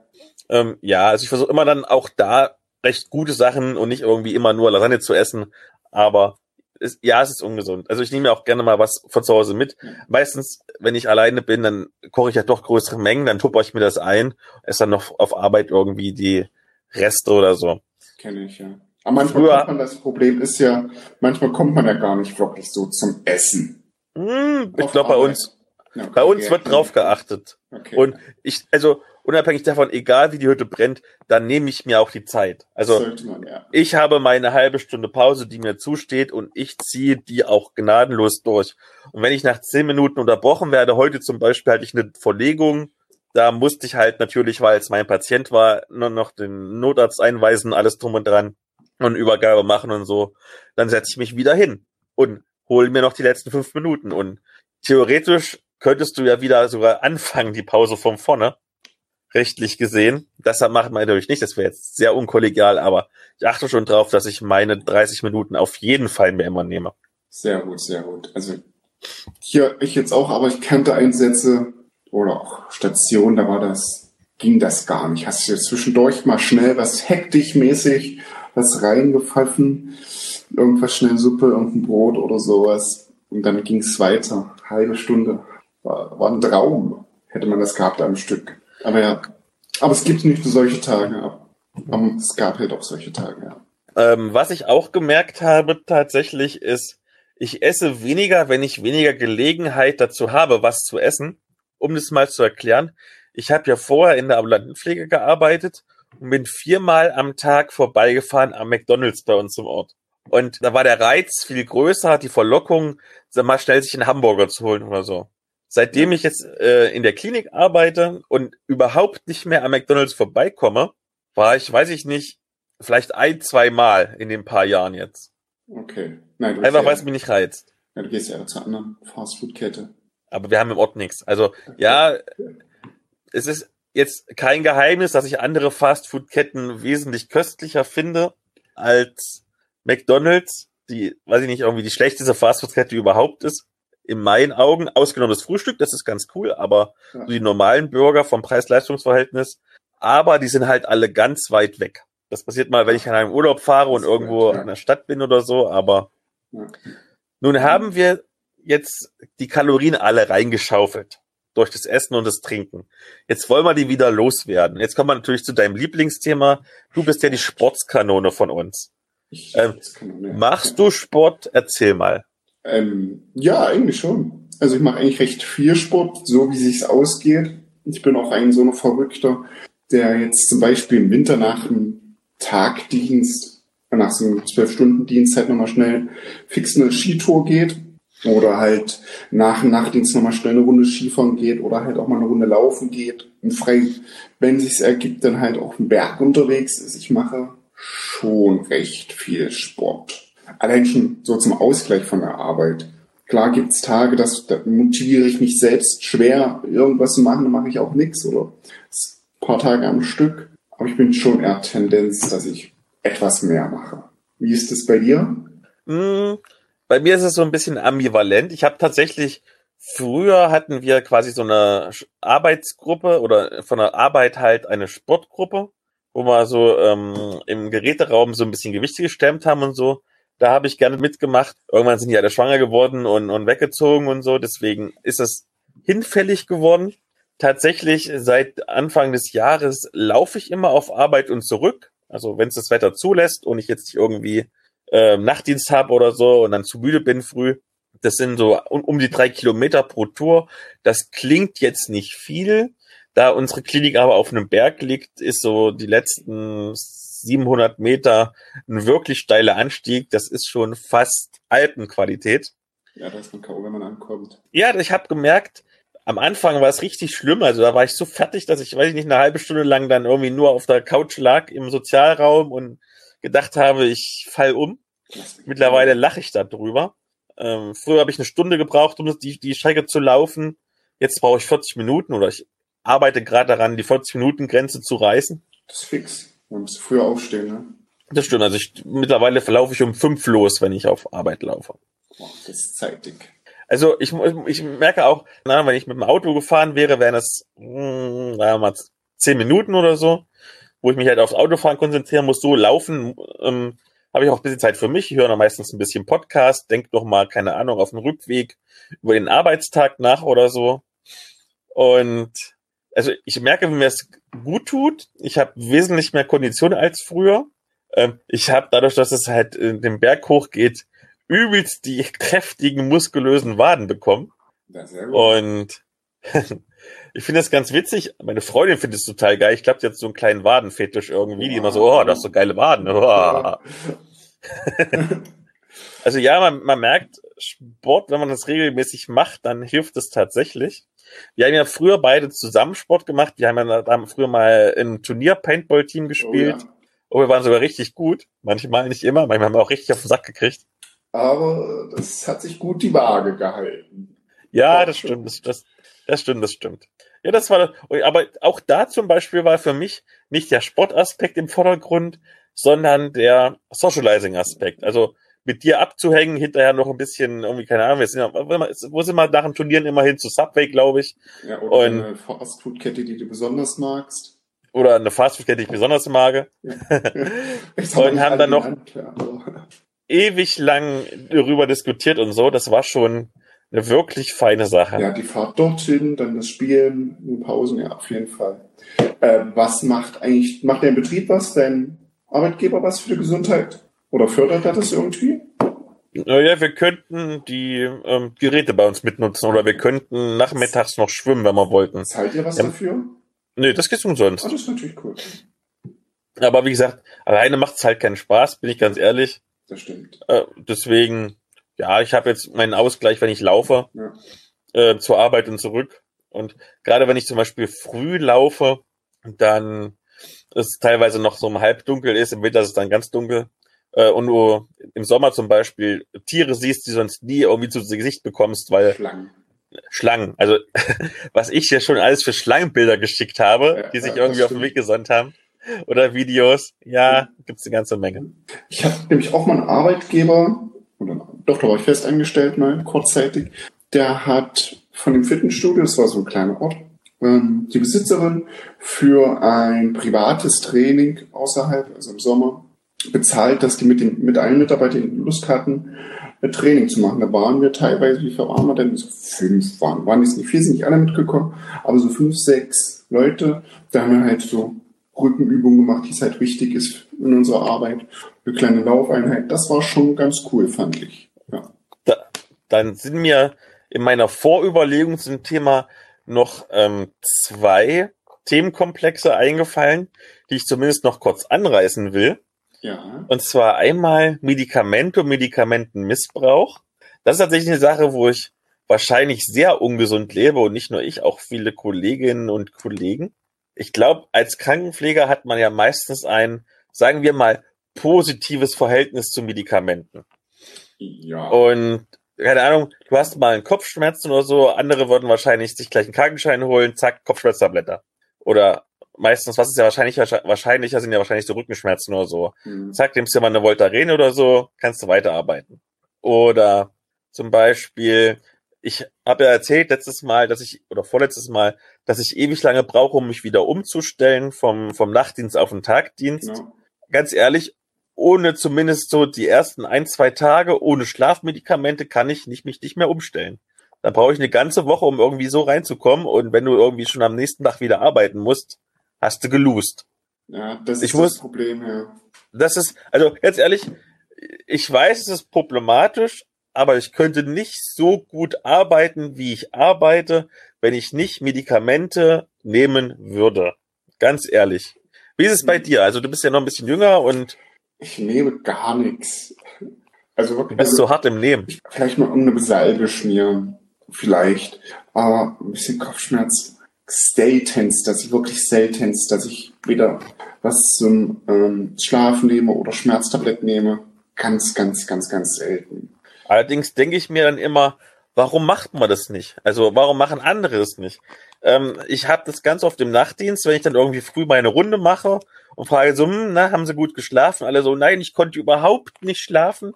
Ähm, ja, also ich versuche immer dann auch da recht gute Sachen und nicht irgendwie immer nur Lasagne zu essen. Aber es, ja, es ist ungesund. Also ich nehme mir auch gerne mal was von zu Hause mit. Meistens, wenn ich alleine bin, dann koche ich ja doch größere Mengen, dann tupper ich mir das ein, esse dann noch auf Arbeit irgendwie die Reste oder so. Kenne ich, ja. Aber manchmal Früher- kommt man, das Problem ist ja, manchmal kommt man ja gar nicht wirklich so zum Essen. Hm, ich glaube bei uns, okay, bei uns wird ja. drauf geachtet. Okay. Und ich, also unabhängig davon, egal wie die Hütte brennt, dann nehme ich mir auch die Zeit. Also man, ja. ich habe meine halbe Stunde Pause, die mir zusteht und ich ziehe die auch gnadenlos durch. Und wenn ich nach zehn Minuten unterbrochen werde, heute zum Beispiel hatte ich eine Verlegung, da musste ich halt natürlich, weil es mein Patient war, nur noch den Notarzt einweisen, alles drum und dran und Übergabe machen und so. Dann setze ich mich wieder hin und hole mir noch die letzten fünf Minuten. Und theoretisch könntest du ja wieder sogar anfangen, die Pause von vorne. Rechtlich gesehen. Deshalb macht man natürlich nicht. Das wäre jetzt sehr unkollegial, aber ich achte schon drauf, dass ich meine 30 Minuten auf jeden Fall mir immer nehme. Sehr gut, sehr gut. Also hier ich jetzt auch, aber ich kannte Einsätze oder auch Stationen, da war das, ging das gar nicht. Hast du zwischendurch mal schnell was hektisch-mäßig was reingepfiffen, irgendwas schnell Suppe, irgendein Brot oder sowas. Und dann ging es weiter. Halbe Stunde. War, war ein Traum, hätte man das gehabt am Stück. Aber ja, aber es gibt nicht nur solche Tage. Aber es gab halt auch solche Tage, ja. Ähm, was ich auch gemerkt habe tatsächlich ist, ich esse weniger, wenn ich weniger Gelegenheit dazu habe, was zu essen. Um das mal zu erklären, ich habe ja vorher in der ambulanten Pflege gearbeitet und bin viermal am Tag vorbeigefahren am McDonalds bei uns im Ort. Und da war der Reiz viel größer, die Verlockung, sag mal schnell sich einen Hamburger zu holen oder so. Seitdem ich jetzt äh, in der Klinik arbeite und überhaupt nicht mehr am McDonalds vorbeikomme, war ich, weiß ich nicht, vielleicht ein, zwei Mal in den paar Jahren jetzt. Okay. Nein, Einfach ja, weil es mich nicht reizt. Ja, du gehst ja zur anderen Fastfood-Kette. Aber wir haben im Ort nichts. Also ja, es ist jetzt kein Geheimnis, dass ich andere Fastfood-Ketten wesentlich köstlicher finde als McDonald's, die, weiß ich nicht, irgendwie die schlechteste Fastfood-Kette überhaupt ist. In meinen Augen, ausgenommen das Frühstück, das ist ganz cool, aber ja. so die normalen Burger vom Preis-Leistungs-Verhältnis, aber die sind halt alle ganz weit weg. Das passiert mal, wenn ich an einem Urlaub fahre und irgendwo in der Stadt bin oder so, aber ja. nun haben wir jetzt die Kalorien alle reingeschaufelt durch das Essen und das Trinken. Jetzt wollen wir die wieder loswerden. Jetzt kommen wir natürlich zu deinem Lieblingsthema. Du bist ja die Sportskanone von uns. Ähm, machst du Sport? Erzähl mal. Ähm, ja, eigentlich schon. Also ich mache eigentlich recht viel Sport, so wie sich's ausgeht. Ich bin auch ein so ein Verrückter, der jetzt zum Beispiel im Winter nach einem Tagdienst, nach so einem Zwölf-Stunden-Dienst halt nochmal schnell fix eine Skitour geht oder halt nach dem Nachtdienst nochmal schnell eine Runde Skifahren geht oder halt auch mal eine Runde laufen geht und frei, wenn sich's ergibt, dann halt auf dem Berg unterwegs ist. Ich mache schon recht viel Sport. Allein schon so zum Ausgleich von der Arbeit. Klar gibt's Tage, dass, da motiviere ich mich selbst schwer, irgendwas zu machen, dann mache ich auch nichts oder ein paar Tage am Stück. Aber ich bin schon eher Tendenz, dass ich etwas mehr mache. Wie ist es bei dir? Mm, bei mir ist es so ein bisschen ambivalent. Ich habe tatsächlich, früher hatten wir quasi so eine Arbeitsgruppe oder von der Arbeit halt eine Sportgruppe, wo wir so ähm, im Geräteraum so ein bisschen Gewichte gestemmt haben und so. Da habe ich gerne mitgemacht. Irgendwann sind die alle schwanger geworden und, und weggezogen und so. Deswegen ist es hinfällig geworden. Tatsächlich seit Anfang des Jahres laufe ich immer auf Arbeit und zurück. Also wenn es das Wetter zulässt und ich jetzt nicht irgendwie äh, Nachtdienst habe oder so und dann zu müde bin früh. Das sind so um, um die drei Kilometer pro Tour. Das klingt jetzt nicht viel. Da unsere Klinik aber auf einem Berg liegt, ist so die letzten 700 Meter ein wirklich steiler Anstieg. Das ist schon fast Alpenqualität. Ja, da ist man K.O., wenn man ankommt. Ja, ich habe gemerkt, am Anfang war es richtig schlimm. Also da war ich so fertig, dass ich, weiß ich nicht, eine halbe Stunde lang dann irgendwie nur auf der Couch lag im Sozialraum und gedacht habe, ich fall um. Mittlerweile lache ich darüber. Ähm, früher habe ich eine Stunde gebraucht, um die, die Strecke zu laufen. Jetzt brauche ich 40 Minuten oder ich arbeite gerade daran, die 40 Minuten Grenze zu reißen. Das ist fix. Man muss früher aufstehen, ne? Das stimmt. Also ich, mittlerweile verlaufe ich um fünf los, wenn ich auf Arbeit laufe. Boah, das ist zeitig. Also ich, ich merke auch, na, wenn ich mit dem Auto gefahren wäre, wären das, mh, hm, wir mal, zehn Minuten oder so wo ich mich halt aufs Autofahren konzentrieren muss, so laufen, ähm, habe ich auch ein bisschen Zeit für mich. Ich höre dann meistens ein bisschen Podcast, denke noch mal, keine Ahnung, auf dem Rückweg über den Arbeitstag nach oder so. Und also ich merke, wie mir es gut tut. Ich habe wesentlich mehr Konditionen als früher. Ähm, ich habe dadurch, dass es halt in den Berg hochgeht, übelst die kräftigen, muskulösen Waden bekommen. Und Ich finde das ganz witzig. Meine Freundin findet es total geil. Ich glaube, die hat so einen kleinen Wadenfetisch irgendwie, die immer so, oh, das ist so geile Waden. Oh. also ja, man, man merkt, Sport, wenn man das regelmäßig macht, dann hilft es tatsächlich. Wir haben ja früher beide zusammen Sport gemacht. Wir haben ja haben früher mal im Turnier-Paintball-Team gespielt. Oh, ja. oh, wir waren sogar richtig gut. Manchmal nicht immer. Manchmal haben wir auch richtig auf den Sack gekriegt. Aber das hat sich gut die Waage gehalten. Ja, das stimmt. Das, das, Das stimmt, das stimmt. Ja, das war, aber auch da zum Beispiel war für mich nicht der Sportaspekt im Vordergrund, sondern der Socializing-Aspekt. Also mit dir abzuhängen, hinterher noch ein bisschen, irgendwie, keine Ahnung, wir sind ja, wo sind wir nach dem Turnieren immerhin zu Subway, glaube ich. Ja, oder und, eine Fastfood-Kette, die du besonders magst. Oder eine Fastfood-Kette, die ich besonders mag. Ja. und haben dann noch ewig lang darüber diskutiert und so. Das war schon eine wirklich feine Sache. Ja, die Fahrt dorthin, dann das Spielen, in den Pausen, ja, auf jeden Fall. Äh, was macht eigentlich, macht dein Betrieb was, dein Arbeitgeber was für die Gesundheit? Oder fördert er das irgendwie? Naja, wir könnten die ähm, Geräte bei uns mitnutzen oder wir könnten nachmittags noch schwimmen, wenn wir wollten. Zahlt ihr was ja, dafür? Nee, das geht umsonst. Ah, das ist natürlich cool. Aber wie gesagt, alleine macht es halt keinen Spaß, bin ich ganz ehrlich. Das stimmt. Äh, deswegen, ja, ich habe jetzt meinen Ausgleich, wenn ich laufe, ja. äh, zur Arbeit und zurück. Und gerade wenn ich zum Beispiel früh laufe, dann es teilweise noch so um halb dunkel ist, im Winter ist es dann ganz dunkel, äh, und du im Sommer zum Beispiel Tiere siehst, die sonst nie irgendwie zu Gesicht bekommst, weil Schlangen. Schlangen. Also was ich ja schon alles für Schlangenbilder geschickt habe, ja, die sich ja, irgendwie auf den Weg gesandt haben. Oder Videos. Ja, gibt's eine ganze Menge. Ich habe nämlich auch mal einen Arbeitgeber, oder doch, da war ich fest angestellt mal, kurzzeitig, der hat von dem Fitnessstudio, das war so ein kleiner Ort, ähm, die Besitzerin für ein privates Training außerhalb, also im Sommer, bezahlt, dass die mit, den, mit allen Mitarbeitern Lust hatten, ein Training zu machen. Da waren wir teilweise, wie viel waren wir denn? So fünf waren, waren jetzt nicht vier, sind nicht alle mitgekommen, aber so fünf, sechs Leute. Da haben wir halt so Rückenübungen gemacht, die es halt wichtig ist in unserer Arbeit. Eine kleine Laufeinheit. Das war schon ganz cool, fand ich. Ja. Da, dann sind mir in meiner Vorüberlegung zum Thema noch ähm, zwei Themenkomplexe eingefallen, die ich zumindest noch kurz anreißen will. Ja. Und zwar einmal Medikamente und Medikamentenmissbrauch. Das ist tatsächlich eine Sache, wo ich wahrscheinlich sehr ungesund lebe und nicht nur ich, auch viele Kolleginnen und Kollegen. Ich glaube, als Krankenpfleger hat man ja meistens ein, sagen wir mal, positives Verhältnis zu Medikamenten. Ja. Und keine Ahnung, du hast mal einen Kopfschmerzen oder so, andere würden wahrscheinlich sich gleich einen Krankenschein holen, zack, Kopfschmerztablette. Oder meistens, was ist ja wahrscheinlich, wahrscheinlicher, sind ja wahrscheinlich so Rückenschmerzen oder so. Mhm. Zack, nimmst du mal eine Voltaren oder so, kannst du weiterarbeiten. Oder zum Beispiel, ich habe ja erzählt letztes Mal, dass ich, oder vorletztes Mal, dass ich ewig lange brauche, um mich wieder umzustellen vom, vom Nachtdienst auf den Tagdienst. Ja. Ganz ehrlich, ohne zumindest so die ersten ein, zwei Tage, ohne Schlafmedikamente kann ich nicht, mich nicht mehr umstellen. Dann brauche ich eine ganze Woche, um irgendwie so reinzukommen. Und wenn du irgendwie schon am nächsten Tag wieder arbeiten musst, hast du gelost. Ja, das ist ich das Problem, ja. Das ist, also ganz ehrlich, ich weiß, es ist problematisch, aber ich könnte nicht so gut arbeiten, wie ich arbeite, wenn ich nicht Medikamente nehmen würde. Ganz ehrlich. Wie ist es bei hm. dir? Also du bist ja noch ein bisschen jünger und ich nehme gar nichts. Also wirklich. Du bist also, so hart im Nehmen. Vielleicht mal irgendeine Salbe schmieren. Vielleicht. Aber ein bisschen Kopfschmerz seltenst, dass ich wirklich seltenst, dass ich wieder was zum ähm, Schlafen nehme oder Schmerztablett nehme. Ganz, ganz, ganz, ganz selten. Allerdings denke ich mir dann immer, warum macht man das nicht? Also warum machen andere es nicht? Ähm, ich habe das ganz oft im Nachtdienst, wenn ich dann irgendwie früh meine Runde mache und frage so, hm, na, haben sie gut geschlafen? Alle so, nein, ich konnte überhaupt nicht schlafen,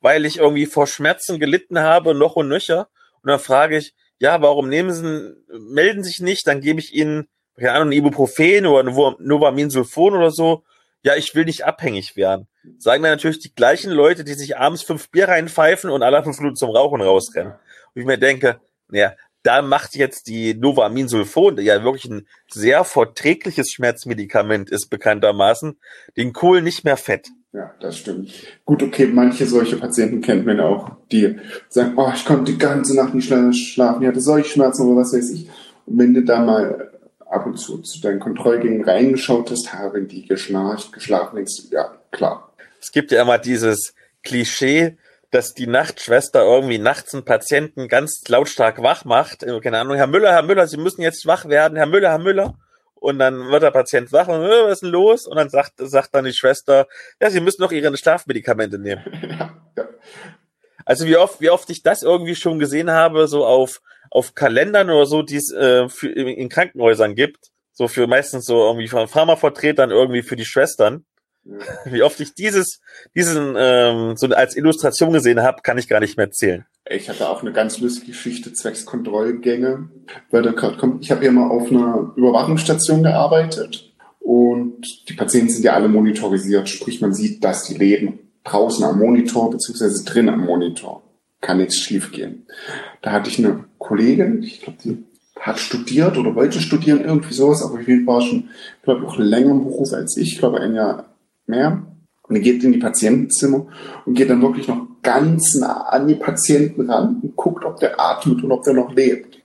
weil ich irgendwie vor Schmerzen gelitten habe, noch und nöcher. Und dann frage ich, ja, warum nehmen sie, melden sich nicht, dann gebe ich ihnen, keine Ahnung, Ibuprofen oder Novaminsulfon oder so. Ja, ich will nicht abhängig werden. Sagen dann natürlich die gleichen Leute, die sich abends fünf Bier reinpfeifen und alle fünf Minuten zum Rauchen rausrennen. Und ich mir denke, naja, da macht jetzt die Novaminsulfon, der ja wirklich ein sehr verträgliches Schmerzmedikament ist, bekanntermaßen, den Kohl nicht mehr fett. Ja, das stimmt. Gut, okay, manche solche Patienten kennt man auch, die sagen, oh, ich konnte die ganze Nacht nicht schlafen, ich hatte solche Schmerzen oder was weiß ich. Und wenn du da mal ab und zu zu deinen Kontrollgängen reingeschaut hast, haben die geschnarcht, geschlafen, denkst du, ja, klar. Es gibt ja immer dieses Klischee, dass die Nachtschwester irgendwie nachts einen Patienten ganz lautstark wach macht. Keine Ahnung, Herr Müller, Herr Müller, Sie müssen jetzt wach werden, Herr Müller, Herr Müller und dann wird der Patient wach und äh, was ist denn los? Und dann sagt, sagt dann die Schwester, ja, sie müssen noch ihre Schlafmedikamente nehmen. Also wie oft, wie oft ich das irgendwie schon gesehen habe, so auf, auf Kalendern oder so, die es äh, für, in Krankenhäusern gibt. So für meistens so irgendwie von Pharmavertretern irgendwie für die Schwestern. Ja. Wie oft ich dieses, diesen ähm, so als Illustration gesehen habe, kann ich gar nicht mehr zählen. Ich hatte auch eine ganz lustige Geschichte zwecks Kontrollgänge. Weil da kommt, ich habe hier mal auf einer Überwachungsstation gearbeitet und die Patienten sind ja alle monitorisiert, sprich man sieht, dass die leben draußen am Monitor beziehungsweise drin am Monitor. Kann nichts schiefgehen. Da hatte ich eine Kollegin, ich glaube, die hat studiert oder wollte studieren, irgendwie sowas, aber jeden Fall schon, glaube ich, auch länger im Beruf als ich, ich glaube ein Jahr mehr. Und die geht in die Patientenzimmer und geht dann wirklich noch ganz nah an die Patienten ran und guckt, ob der atmet und ob der noch lebt.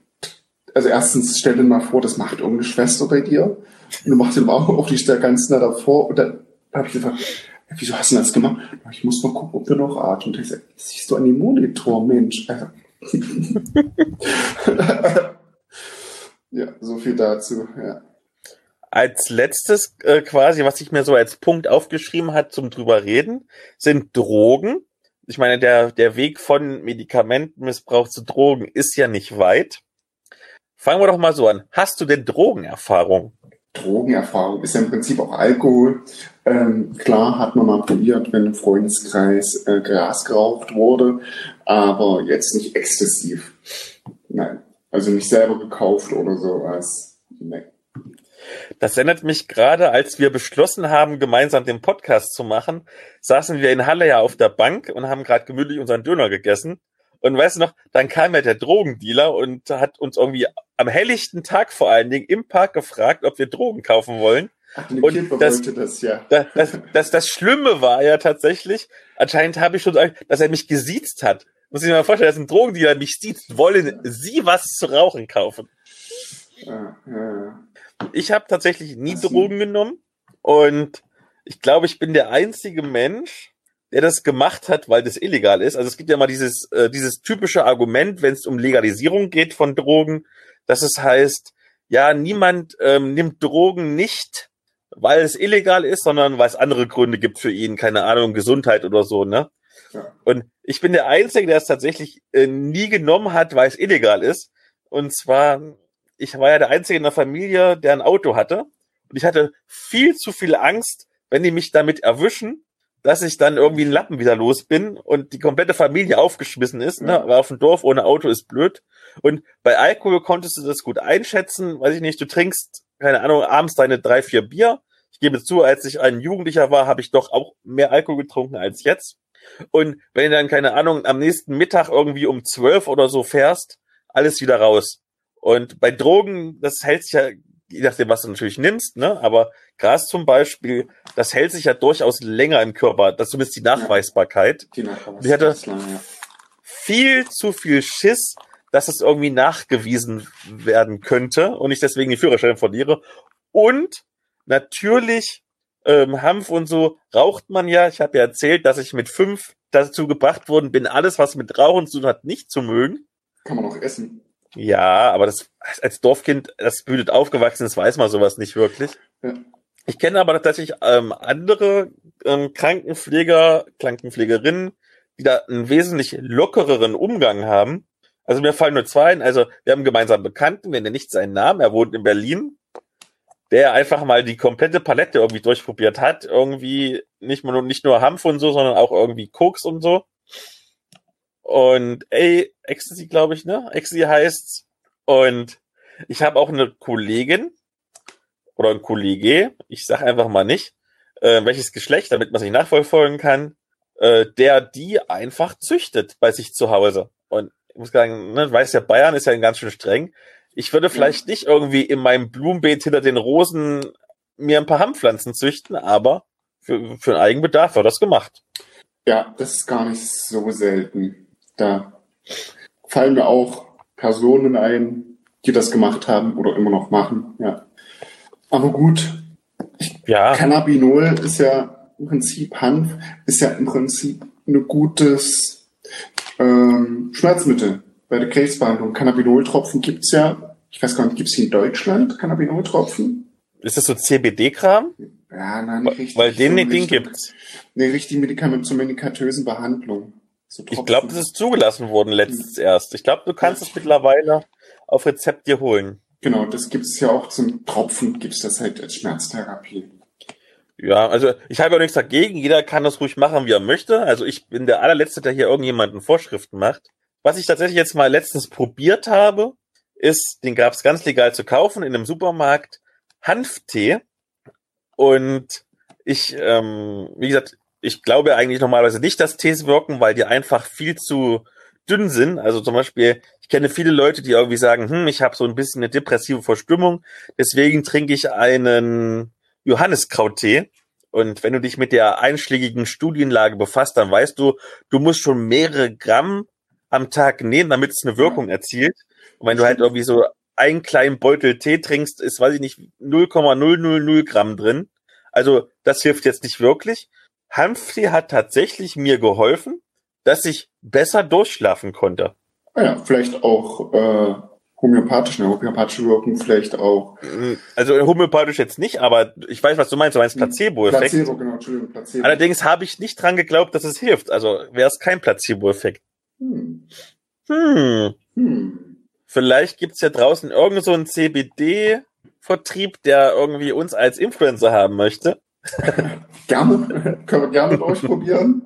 Also erstens stell dir mal vor, das macht irgendeine Schwester bei dir. Und du machst den Bauch auf, die ist da ganz nah davor. Und dann habe ich gesagt, ja, wieso hast du das gemacht? Ja, Ich muss mal gucken, ob der noch atmet. Und ich sage, siehst du an dem Monitor, Mensch. Also, ja, so viel dazu. Ja. Als letztes äh, quasi, was ich mir so als Punkt aufgeschrieben hat zum drüber reden, sind Drogen. Ich meine, der, der Weg von Medikamentenmissbrauch zu Drogen ist ja nicht weit. Fangen wir doch mal so an. Hast du denn Drogenerfahrung? Drogenerfahrung ist ja im Prinzip auch Alkohol. Ähm, klar hat man mal probiert, wenn im Freundeskreis äh, Gras geraucht wurde, aber jetzt nicht exzessiv. Nein, also nicht selber gekauft oder so als. Das erinnert mich gerade, als wir beschlossen haben, gemeinsam den Podcast zu machen, saßen wir in Halle ja auf der Bank und haben gerade gemütlich unseren Döner gegessen. Und weißt du noch, dann kam ja der Drogendealer und hat uns irgendwie am helllichten Tag vor allen Dingen im Park gefragt, ob wir Drogen kaufen wollen. Ach, Und das- das ja. Das, das, das, das Schlimme war ja tatsächlich, anscheinend habe ich schon, dass er mich gesiezt hat. Muss ich mir mal vorstellen, dass ein Drogendealer mich sieht, wollen Sie was zu rauchen kaufen? Ja, ja, ja. Ich habe tatsächlich nie so. Drogen genommen und ich glaube, ich bin der einzige Mensch, der das gemacht hat, weil das illegal ist. Also es gibt ja mal dieses, äh, dieses typische Argument, wenn es um Legalisierung geht von Drogen, dass es heißt, ja, niemand ähm, nimmt Drogen nicht, weil es illegal ist, sondern weil es andere Gründe gibt für ihn, keine Ahnung, Gesundheit oder so, ne? Ja. Und ich bin der Einzige, der es tatsächlich äh, nie genommen hat, weil es illegal ist. Und zwar, ich war ja der Einzige in der Familie, der ein Auto hatte. Und ich hatte viel zu viel Angst, wenn die mich damit erwischen, dass ich dann irgendwie einen Lappen wieder los bin und die komplette Familie aufgeschmissen ist. Ne? Aber auf dem Dorf ohne Auto ist blöd. Und bei Alkohol konntest du das gut einschätzen. Weiß ich nicht, du trinkst, keine Ahnung, abends deine drei, vier Bier. Ich gebe zu, als ich ein Jugendlicher war, habe ich doch auch mehr Alkohol getrunken als jetzt. Und wenn du dann, keine Ahnung, am nächsten Mittag irgendwie um zwölf oder so fährst, alles wieder raus. Und bei Drogen, das hält sich ja, je nachdem, was du natürlich nimmst, ne, aber Gras zum Beispiel, das hält sich ja durchaus länger im Körper, das ist zumindest die Nachweisbarkeit. Die Nachweis- Ich hatte- ganz lange, ja. Viel zu viel Schiss, dass es irgendwie nachgewiesen werden könnte und ich deswegen die Führerschein verliere. Und natürlich ähm, Hanf und so raucht man ja. Ich habe ja erzählt, dass ich mit fünf dazu gebracht worden bin, alles, was mit Rauchen zu tun hat, nicht zu mögen. Kann man auch essen. Ja, aber das als Dorfkind, das büdet aufgewachsen ist, weiß man sowas nicht wirklich. Ja. Ich kenne aber tatsächlich ähm, andere ähm, Krankenpfleger, Krankenpflegerinnen, die da einen wesentlich lockereren Umgang haben. Also mir fallen nur zwei ein. Also wir haben einen gemeinsamen Bekannten, wir nennen nicht seinen Namen, er wohnt in Berlin, der einfach mal die komplette Palette irgendwie durchprobiert hat. Irgendwie nicht nur, nicht nur Hanf und so, sondern auch irgendwie Koks und so. Und ey, Ecstasy, glaube ich, ne? Ecstasy heißt's. Und ich habe auch eine Kollegin oder ein Kollege, ich sag einfach mal nicht, äh, welches Geschlecht, damit man sich nachverfolgen kann, äh, der die einfach züchtet bei sich zu Hause. Und ich muss sagen, ne, du weißt ja, Bayern ist ja ganz schön streng. Ich würde vielleicht nicht irgendwie in meinem Blumenbeet hinter den Rosen mir ein paar Hanfpflanzen züchten, aber für, für einen Eigenbedarf wird das gemacht. Ja, das ist gar nicht so selten. Da fallen mir auch Personen ein, die das gemacht haben oder immer noch machen. Ja. Aber gut, Ja, Cannabinol ist ja im Prinzip Hanf, ist ja im Prinzip ein gutes ähm, Schmerzmittel bei der Krebsbehandlung. Cannabinoltropfen gibt's ja, ich weiß gar nicht, gibt's hier in Deutschland Cannabinoltropfen? ist das so CBD-Kram? Ja, nein, nicht richtig. Weil den, so den Richtung- gibt's. Nee, richtig Medikament zur medikatösen Behandlung. So Ich glaube, das ist zugelassen worden letztens erst. Ich glaube, du kannst es mittlerweile auf Rezept dir holen. Genau, das gibt es ja auch zum Tropfen, gibt es das halt als Schmerztherapie. Ja, also ich habe ja nichts dagegen. Jeder kann das ruhig machen, wie er möchte. Also ich bin der allerletzte, der hier irgendjemanden Vorschriften macht. Was ich tatsächlich jetzt mal letztens probiert habe, ist, den gab es ganz legal zu kaufen in einem Supermarkt, Hanftee. Und ich, ähm, wie gesagt, ich glaube eigentlich normalerweise nicht, dass Tees wirken, weil die einfach viel zu dünn sind. Also zum Beispiel, ich kenne viele Leute, die irgendwie sagen, hm, ich habe so ein bisschen eine depressive Verstimmung, deswegen trinke ich einen Johanniskrauttee. Und wenn du dich mit der einschlägigen Studienlage befasst, dann weißt du, du musst schon mehrere Gramm am Tag nehmen, damit es eine Wirkung erzielt. Und wenn du halt irgendwie so einen kleinen Beutel Tee trinkst, ist, weiß ich nicht, 0,000 Gramm drin. Also das hilft jetzt nicht wirklich. Hanftee hat tatsächlich mir geholfen, dass ich besser durchschlafen konnte. Ja, vielleicht auch äh, homöopathisch, eine homöopathische Wirkung vielleicht auch. Also homöopathisch jetzt nicht, aber ich weiß, was du meinst. Du meinst Placebo-Effekt. Placebo, genau, Entschuldigung, Placebo. Allerdings habe ich nicht dran geglaubt, dass es hilft. Also wäre es kein Placebo-Effekt. Hm. Hm. Hm. Vielleicht gibt's ja draußen irgend so einen CBD-Vertrieb, der irgendwie uns als Influencer haben möchte. Gerne, können wir gerne durchprobieren.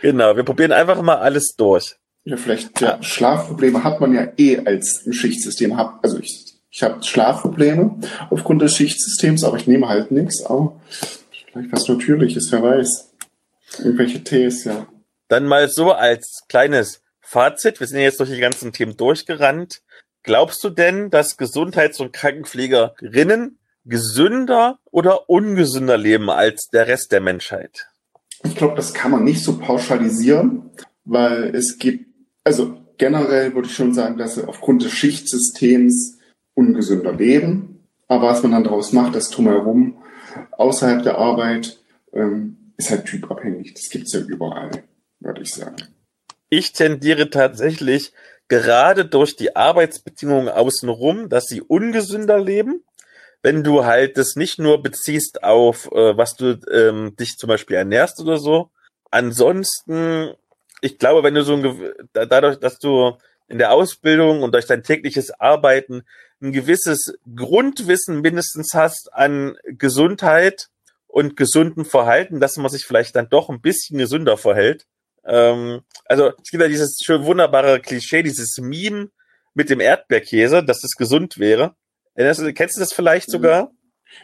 Genau, wir probieren einfach mal alles durch. Ja, vielleicht ja, Schlafprobleme hat man ja eh als Schichtsystem. Hab, also ich, ich habe Schlafprobleme aufgrund des Schichtsystems, aber ich nehme halt nichts. Aber vielleicht was Natürliches, wer weiß. Irgendwelche Tees, ja. Dann mal so als kleines Fazit. Wir sind ja jetzt durch die ganzen Themen durchgerannt. Glaubst du denn, dass Gesundheits- und Krankenpflegerinnen gesünder oder ungesünder leben als der Rest der Menschheit? Ich glaube, das kann man nicht so pauschalisieren, weil es gibt, also generell würde ich schon sagen, dass sie aufgrund des Schichtsystems ungesünder leben. Aber was man dann daraus macht, das drumherum, außerhalb der Arbeit, ähm, ist halt typabhängig. Das gibt's ja überall, würde ich sagen. Ich tendiere tatsächlich gerade durch die Arbeitsbedingungen außenrum, dass sie ungesünder leben. Wenn du halt das nicht nur beziehst auf, äh, was du ähm, dich zum Beispiel ernährst oder so. Ansonsten, ich glaube, wenn du so ein, dadurch, dass du in der Ausbildung und durch dein tägliches Arbeiten ein gewisses Grundwissen mindestens hast an Gesundheit und gesundem Verhalten, dass man sich vielleicht dann doch ein bisschen gesünder verhält. Ähm, also es gibt ja dieses schön wunderbare Klischee, dieses Meme mit dem Erdbeerkäse, dass es gesund wäre. Erinnerst du- Kennst du das vielleicht sogar?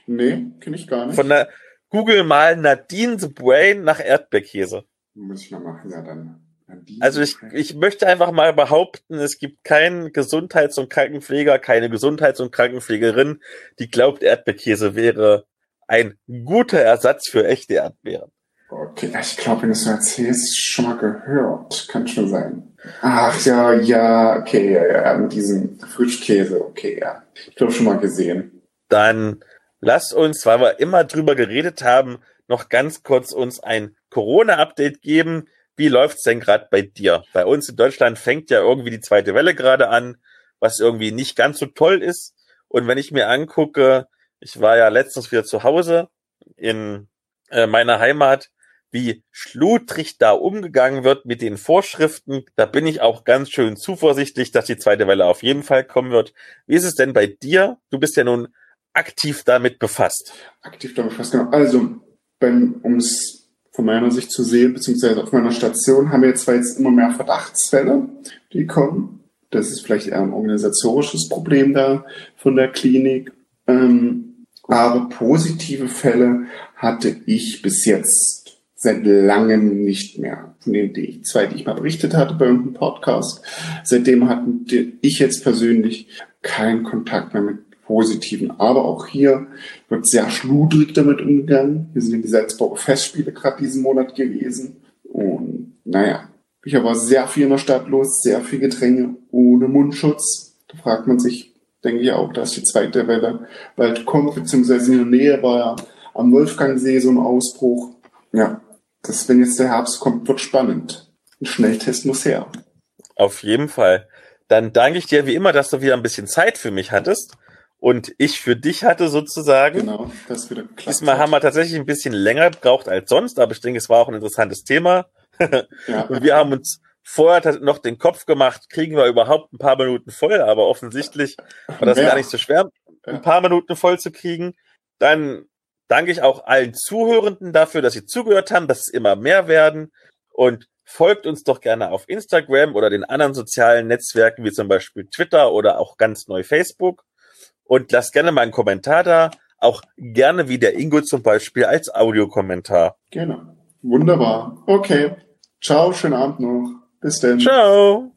Nee, kenne ich gar nicht. Von der Google mal Nadine the Brain nach Erdbeerkäse. Muss ich mal machen, ja dann. Also ich, ich möchte einfach mal behaupten, es gibt keinen Gesundheits- und Krankenpfleger, keine Gesundheits- und Krankenpflegerin, die glaubt, Erdbeerkäse wäre ein guter Ersatz für echte Erdbeeren. Okay, ich glaube, wenn du es erzählst, schon mal gehört. Kann schon sein. Ach ja, ja, okay, ja, ja, mit diesem Frischkäse, okay, ja. Ich glaube schon mal gesehen. Dann lass uns, weil wir immer drüber geredet haben, noch ganz kurz uns ein Corona-Update geben. Wie läuft's denn gerade bei dir? Bei uns in Deutschland fängt ja irgendwie die zweite Welle gerade an, was irgendwie nicht ganz so toll ist. Und wenn ich mir angucke, ich war ja letztens wieder zu Hause in äh, meiner Heimat, wie schludrig da umgegangen wird mit den Vorschriften, da bin ich auch ganz schön zuversichtlich, dass die zweite Welle auf jeden Fall kommen wird. Wie ist es denn bei dir? Du bist ja nun aktiv damit befasst. Aktiv damit fast genau. Also, um es von meiner Sicht zu sehen, beziehungsweise auf meiner Station, haben wir zwar jetzt immer mehr Verdachtsfälle, die kommen. Das ist vielleicht eher ein organisatorisches Problem da von der Klinik. Ähm, aber positive Fälle hatte ich bis jetzt seit langem nicht mehr. Von den die zwei, die ich mal berichtet hatte bei irgendeinem Podcast. Seitdem hatten die- ich jetzt persönlich keinen Kontakt mehr mit positiven. Aber auch hier wird sehr schludrig damit umgegangen. Wir sind in die Salzburger Festspiele gerade diesen Monat gewesen. Und naja, hier war sehr viel in der Stadt los, sehr viel Gedränge ohne Mundschutz. Da fragt man sich, denke ich auch, dass die zweite Welle bald kommt, beziehungsweise in der Nähe war ja am Wolfgangsee so ein Ausbruch. Ja, das, wenn jetzt der Herbst kommt, wird spannend. Ein Schnelltest muss her. Auf jeden Fall. Dann danke ich dir wie immer, dass du wieder ein bisschen Zeit für mich hattest und ich für dich hatte sozusagen. Genau, das wieder geklappt. Diesmal haben wir tatsächlich ein bisschen länger gebraucht als sonst, aber ich denke, es war auch ein interessantes Thema. ja. Und wir haben uns vorher noch den Kopf gemacht, kriegen wir überhaupt ein paar Minuten voll, aber offensichtlich war das Mehr. gar nicht so schwer, ein paar Minuten voll zu kriegen. Dann danke ich auch allen Zuhörenden dafür, dass sie zugehört haben, dass es immer mehr werden und folgt uns doch gerne auf Instagram oder den anderen sozialen Netzwerken wie zum Beispiel Twitter oder auch ganz neu Facebook und lasst gerne mal einen Kommentar da, auch gerne wie der Ingo zum Beispiel als Audiokommentar. Genau. Wunderbar. Okay. Ciao, schönen Abend noch. Bis dann. Ciao.